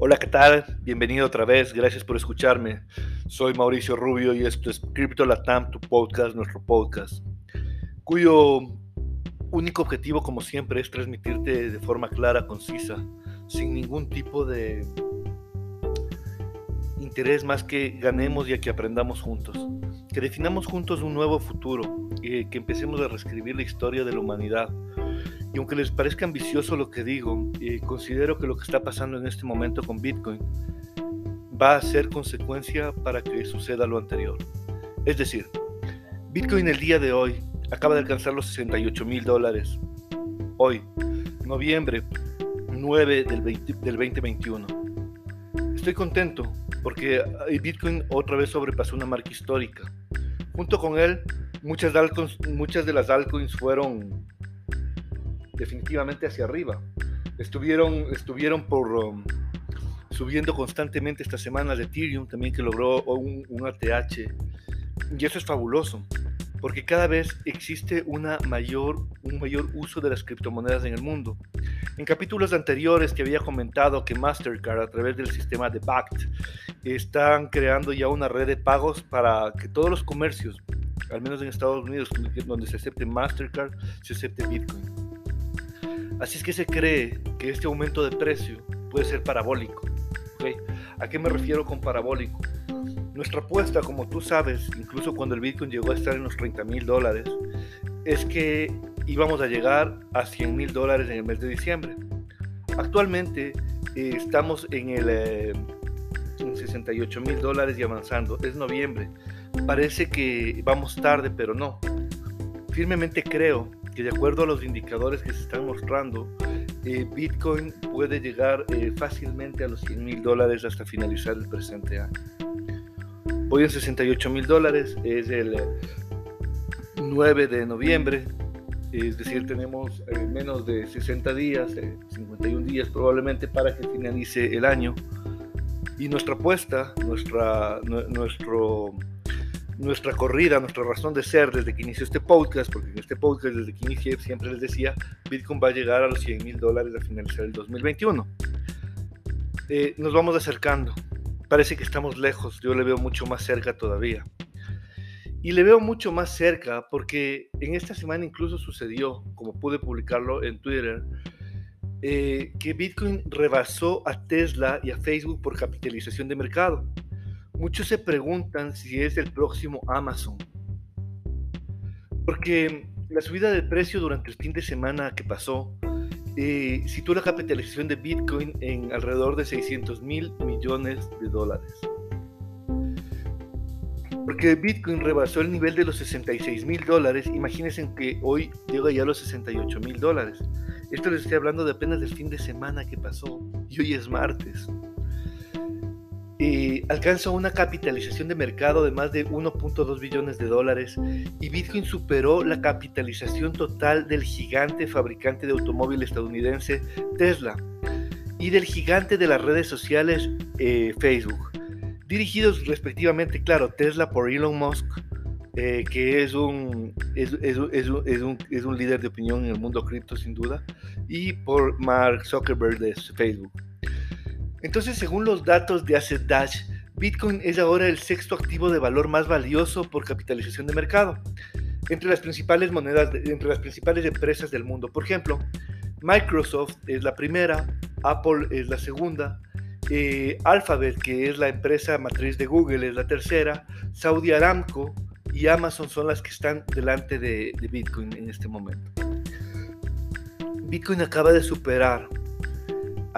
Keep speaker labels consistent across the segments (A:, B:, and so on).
A: Hola, ¿qué tal? Bienvenido otra vez, gracias por escucharme. Soy Mauricio Rubio y esto es Crypto Latam, tu podcast, nuestro podcast, cuyo único objetivo, como siempre, es transmitirte de forma clara, concisa, sin ningún tipo de interés más que ganemos y que aprendamos juntos, que definamos juntos un nuevo futuro, y que empecemos a reescribir la historia de la humanidad y aunque les parezca ambicioso lo que digo, eh, considero que lo que está pasando en este momento con Bitcoin va a ser consecuencia para que suceda lo anterior. Es decir, Bitcoin el día de hoy acaba de alcanzar los 68 mil dólares. Hoy, noviembre 9 del, del 2021. Estoy contento porque Bitcoin otra vez sobrepasó una marca histórica. Junto con él, muchas de las altcoins fueron definitivamente hacia arriba. Estuvieron, estuvieron por um, subiendo constantemente esta semana de Ethereum, también que logró un, un ATH. Y eso es fabuloso, porque cada vez existe una mayor, un mayor uso de las criptomonedas en el mundo. En capítulos anteriores te había comentado que Mastercard a través del sistema de BACT están creando ya una red de pagos para que todos los comercios, al menos en Estados Unidos, donde se acepte Mastercard, se acepte Bitcoin. Así es que se cree que este aumento de precio puede ser parabólico. ¿A qué me refiero con parabólico? Nuestra apuesta, como tú sabes, incluso cuando el Bitcoin llegó a estar en los 30 mil dólares, es que íbamos a llegar a 100 mil dólares en el mes de diciembre. Actualmente eh, estamos en el eh, 68 mil dólares y avanzando. Es noviembre. Parece que vamos tarde, pero no. Firmemente creo que de acuerdo a los indicadores que se están mostrando, eh, Bitcoin puede llegar eh, fácilmente a los 100 mil dólares hasta finalizar el presente año. Hoy en 68 mil dólares es el 9 de noviembre, es decir, tenemos eh, menos de 60 días, 51 días probablemente para que finalice el año. Y nuestra apuesta, nuestra, nuestro nuestra corrida, nuestra razón de ser desde que inició este podcast, porque en este podcast desde que inicié siempre les decía, Bitcoin va a llegar a los 100 mil dólares al finalizar el 2021. Eh, nos vamos acercando, parece que estamos lejos, yo le veo mucho más cerca todavía. Y le veo mucho más cerca porque en esta semana incluso sucedió, como pude publicarlo en Twitter, eh, que Bitcoin rebasó a Tesla y a Facebook por capitalización de mercado. Muchos se preguntan si es el próximo Amazon. Porque la subida del precio durante el fin de semana que pasó eh, situó la capitalización de Bitcoin en alrededor de 600 mil millones de dólares. Porque Bitcoin rebasó el nivel de los 66 mil dólares, imagínense que hoy llega ya a los 68 mil dólares. Esto les estoy hablando de apenas del fin de semana que pasó y hoy es martes eh, alcanza una capitalización de mercado de más de 1.2 billones de dólares y Bitcoin superó la capitalización total del gigante fabricante de automóvil estadounidense Tesla y del gigante de las redes sociales eh, Facebook, dirigidos respectivamente, claro, Tesla por Elon Musk, eh, que es un, es, es, es, un, es un líder de opinión en el mundo cripto sin duda, y por Mark Zuckerberg de Facebook. Entonces, según los datos de Asset Dash, Bitcoin es ahora el sexto activo de valor más valioso por capitalización de mercado entre las principales monedas, entre las principales empresas del mundo. Por ejemplo, Microsoft es la primera, Apple es la segunda, eh, Alphabet, que es la empresa matriz de Google, es la tercera, Saudi Aramco y Amazon son las que están delante de Bitcoin en este momento. Bitcoin acaba de superar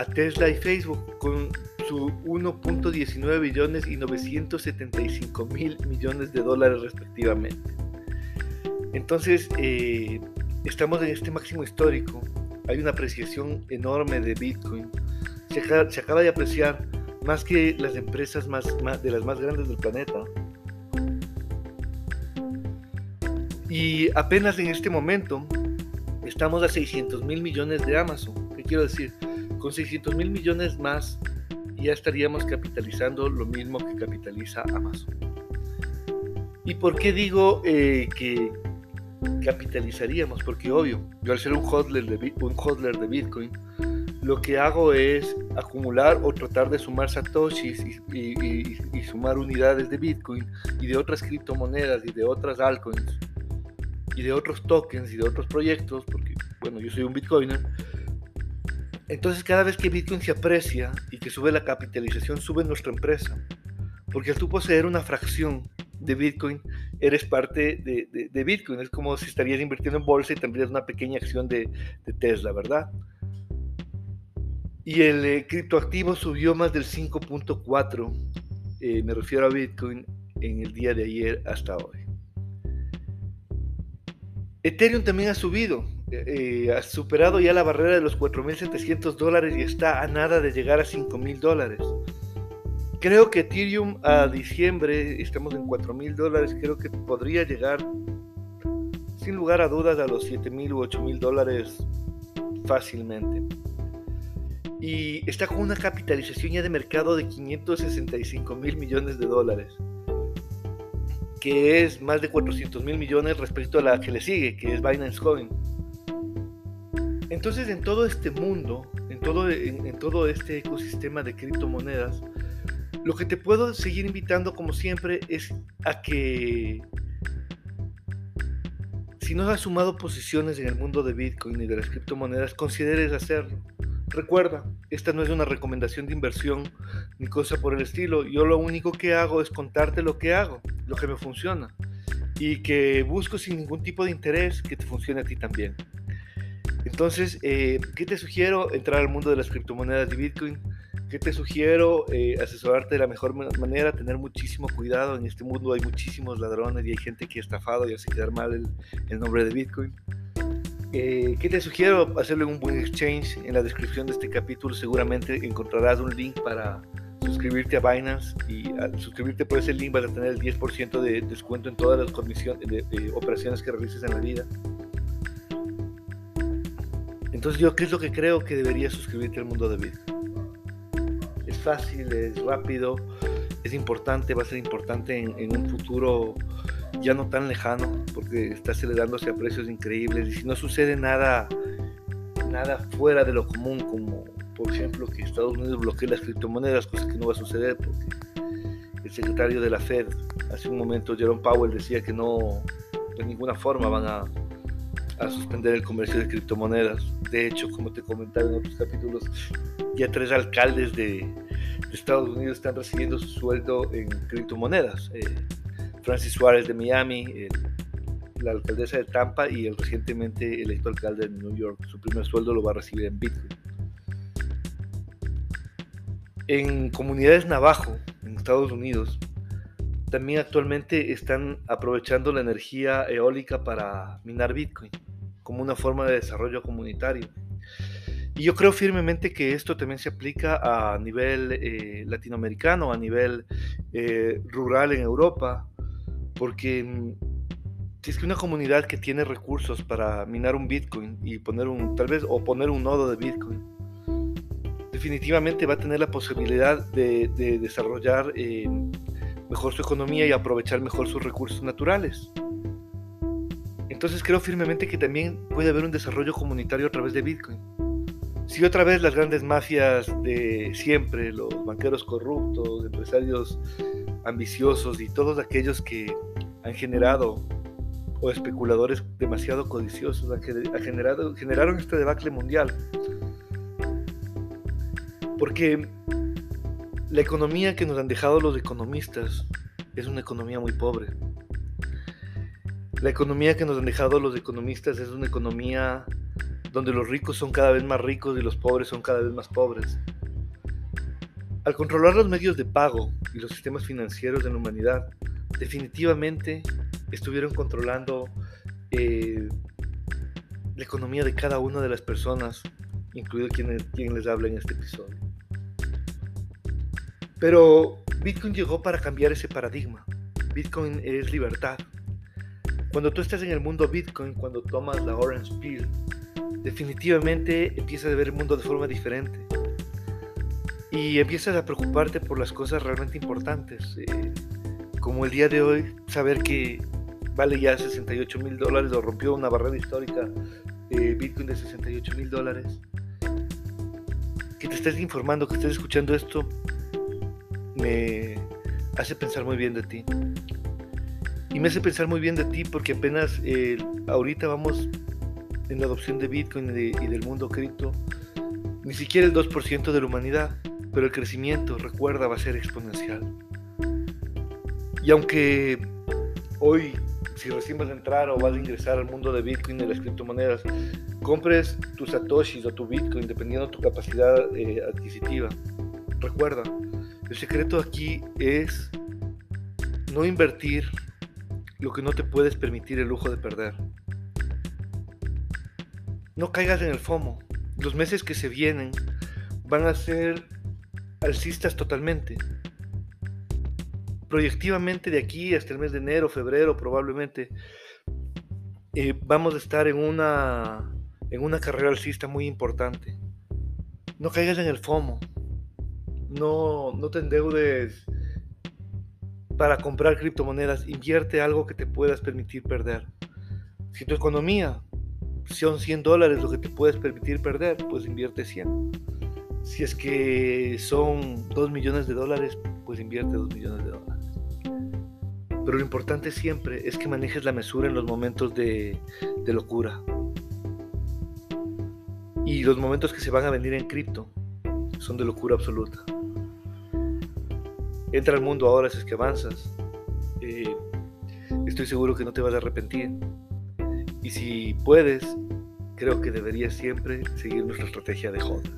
A: a Tesla y Facebook con su 1.19 billones y 975 mil millones de dólares respectivamente. Entonces, eh, estamos en este máximo histórico. Hay una apreciación enorme de Bitcoin. Se, acaba de apreciar más que las empresas más, de las más grandes del planeta. Y apenas en este momento estamos a 600 mil millones de Amazon. ¿Qué quiero decir? Con 600 mil millones más ya estaríamos capitalizando lo mismo que capitaliza Amazon. ¿Y por qué digo eh, que capitalizaríamos? Porque obvio, yo al ser un hodler de, un hodler de Bitcoin, lo que hago es acumular o tratar de sumar satoshis y, sumar unidades de Bitcoin y de otras criptomonedas y de otras altcoins y de otros tokens y de otros proyectos, porque bueno, yo soy un Bitcoiner. Entonces cada vez que Bitcoin se aprecia y que sube la capitalización, sube nuestra empresa. Porque al tú poseer una fracción de Bitcoin, eres parte de, Bitcoin. Es como si estarías invirtiendo en bolsa y tendrías una pequeña acción de, Tesla, ¿verdad? Y el eh, criptoactivo subió más del 5.4, eh, me refiero a Bitcoin, en el día de ayer hasta hoy. Ethereum también ha subido, eh, ha superado ya la barrera de los 4.700 dólares y está a nada de llegar a 5.000 dólares. Creo que Ethereum a diciembre, estamos en 4 mil dólares, creo que podría llegar sin lugar a dudas a los 7 mil u 8 mil dólares fácilmente. Y está con una capitalización ya de mercado de 565 mil millones de dólares, que es más de 400 mil millones respecto a la que le sigue, que es Binance Coin. Entonces en todo este mundo, en todo, en todo este ecosistema de criptomonedas, lo que te puedo seguir invitando, como siempre, es a que si no has sumado posiciones en el mundo de Bitcoin y de las criptomonedas, consideres hacerlo. Recuerda, esta no es una recomendación de inversión ni cosa por el estilo. Yo lo único que hago es contarte lo que hago, lo que me funciona y que busco sin ningún tipo de interés que te funcione a ti también. Entonces, eh, ¿qué te sugiero? Entrar al mundo de las criptomonedas de Bitcoin ¿Qué te sugiero? Eh, asesorarte de la mejor manera, tener muchísimo cuidado. En este mundo hay muchísimos ladrones y hay gente que ha estafado y hace quedar mal el, nombre de Bitcoin. Eh, ¿Qué te sugiero? Hacerle un buen exchange. En la descripción de este capítulo seguramente encontrarás un link para suscribirte a Binance y al suscribirte por ese link vas a tener el 10% de descuento en todas las comisiones de, de operaciones que realices en la vida. Entonces yo, ¿qué es lo que creo que deberías suscribirte al mundo de Bitcoin? fácil, es rápido, es importante, va a ser importante en, un futuro ya no tan lejano, porque está acelerándose a precios increíbles y si no sucede nada, nada fuera de lo común, como por ejemplo que Estados Unidos bloquee las criptomonedas, cosa que no va a suceder porque el secretario de la Fed hace un momento, Jerome Powell, decía que no de ninguna forma van a, a suspender el comercio de criptomonedas. De hecho, como te comentaba en otros capítulos, ya tres alcaldes de, Estados Unidos están recibiendo su sueldo en criptomonedas. Eh, Francis Suárez de Miami, la alcaldesa de Tampa y el recientemente electo alcalde de New York. Su primer sueldo lo va a recibir en Bitcoin. En comunidades Navajo, en Estados Unidos, también actualmente están aprovechando la energía eólica para minar Bitcoin como una forma de desarrollo comunitario. Y yo creo firmemente que esto también se aplica a nivel eh, latinoamericano, a nivel eh, rural en Europa, porque mm, si es que una comunidad que tiene recursos para minar un Bitcoin y poner un, tal vez, o poner un nodo de Bitcoin, definitivamente va a tener la posibilidad de, desarrollar eh, mejor su economía y aprovechar mejor sus recursos naturales. Entonces creo firmemente que también puede haber un desarrollo comunitario a través de Bitcoin. Si otra vez las grandes mafias de siempre, los banqueros corruptos, empresarios ambiciosos y todos aquellos que han generado, o especuladores demasiado codiciosos, han generado, generaron este debacle mundial. Porque la economía que nos han dejado los economistas es una economía muy pobre. La economía que nos han dejado los economistas es una economía donde los ricos son cada vez más ricos y los pobres son cada vez más pobres. Al controlar los medios de pago y los sistemas financieros de la humanidad, definitivamente estuvieron controlando eh, la economía de cada una de las personas, incluido quien, quien les habla en este episodio. Pero Bitcoin llegó para cambiar ese paradigma. Bitcoin es libertad. Cuando tú estás en el mundo Bitcoin, cuando tomas la Orange Pill, definitivamente empiezas a ver el mundo de forma diferente. Y empiezas a preocuparte por las cosas realmente importantes. Eh, como el día de hoy, saber que vale ya 68 mil dólares o rompió una barrera histórica Bitcoin de 68 mil dólares. que te estés informando, que estés escuchando esto, me hace pensar muy bien de ti. Y me hace pensar muy bien de ti porque apenas eh, ahorita vamos en la adopción de Bitcoin y, del mundo cripto, ni siquiera el 2% de la humanidad, pero el crecimiento, recuerda, va a ser exponencial. Y aunque hoy, si recién vas a entrar o vas a ingresar al mundo de Bitcoin y las criptomonedas, compres tus satoshis o tu Bitcoin, dependiendo de tu capacidad eh, adquisitiva, recuerda, el secreto aquí es no invertir lo que no te puedes permitir el lujo de perder. No caigas en el FOMO. Los meses que se vienen van a ser alcistas totalmente. Proyectivamente de aquí hasta el mes de enero, febrero probablemente, eh, vamos a estar en una, en una carrera alcista muy importante. No caigas en el FOMO no, no te endeudes para comprar criptomonedas, invierte algo que te puedas permitir perder. Si tu economía son 100 dólares lo que te puedes permitir perder, pues invierte 100. Si es que son 2 millones de dólares, pues invierte 2 millones de dólares. Pero lo importante siempre es que manejes la mesura en los momentos de, de locura. Y los momentos que se van a venir en cripto son de locura absoluta. Entra al mundo ahora si es que avanzas. Eh, estoy seguro que no te vas a arrepentir. Y si puedes, creo que deberías siempre seguir nuestra estrategia de J.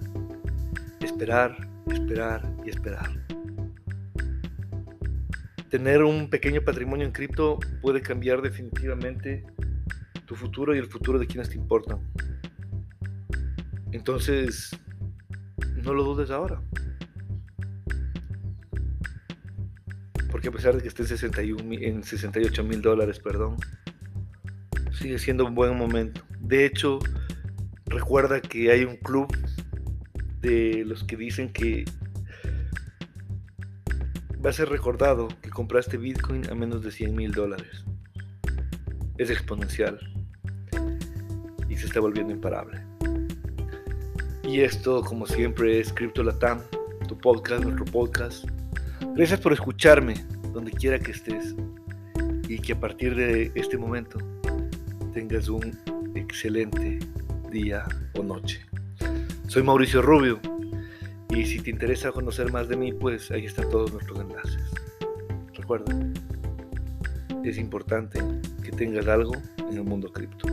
A: Esperar, esperar y esperar. Tener un pequeño patrimonio en cripto puede cambiar definitivamente tu futuro y el futuro de quienes te importan. Entonces, no lo dudes ahora. Porque a pesar de que esté en, 61, en 68 mil dólares, perdón, sigue siendo un buen momento. De hecho, recuerda que hay un club de los que dicen que va a ser recordado que compraste Bitcoin a menos de 100 mil dólares. Es exponencial y se está volviendo imparable. Y esto, como siempre, es Crypto Latam, tu podcast, nuestro podcast Gracias por escucharme donde quiera que estés y que a partir de este momento tengas un excelente día o noche. Soy Mauricio Rubio y si te interesa conocer más de mí, pues ahí están todos nuestros enlaces. Recuerda, es importante que tengas algo en el mundo cripto.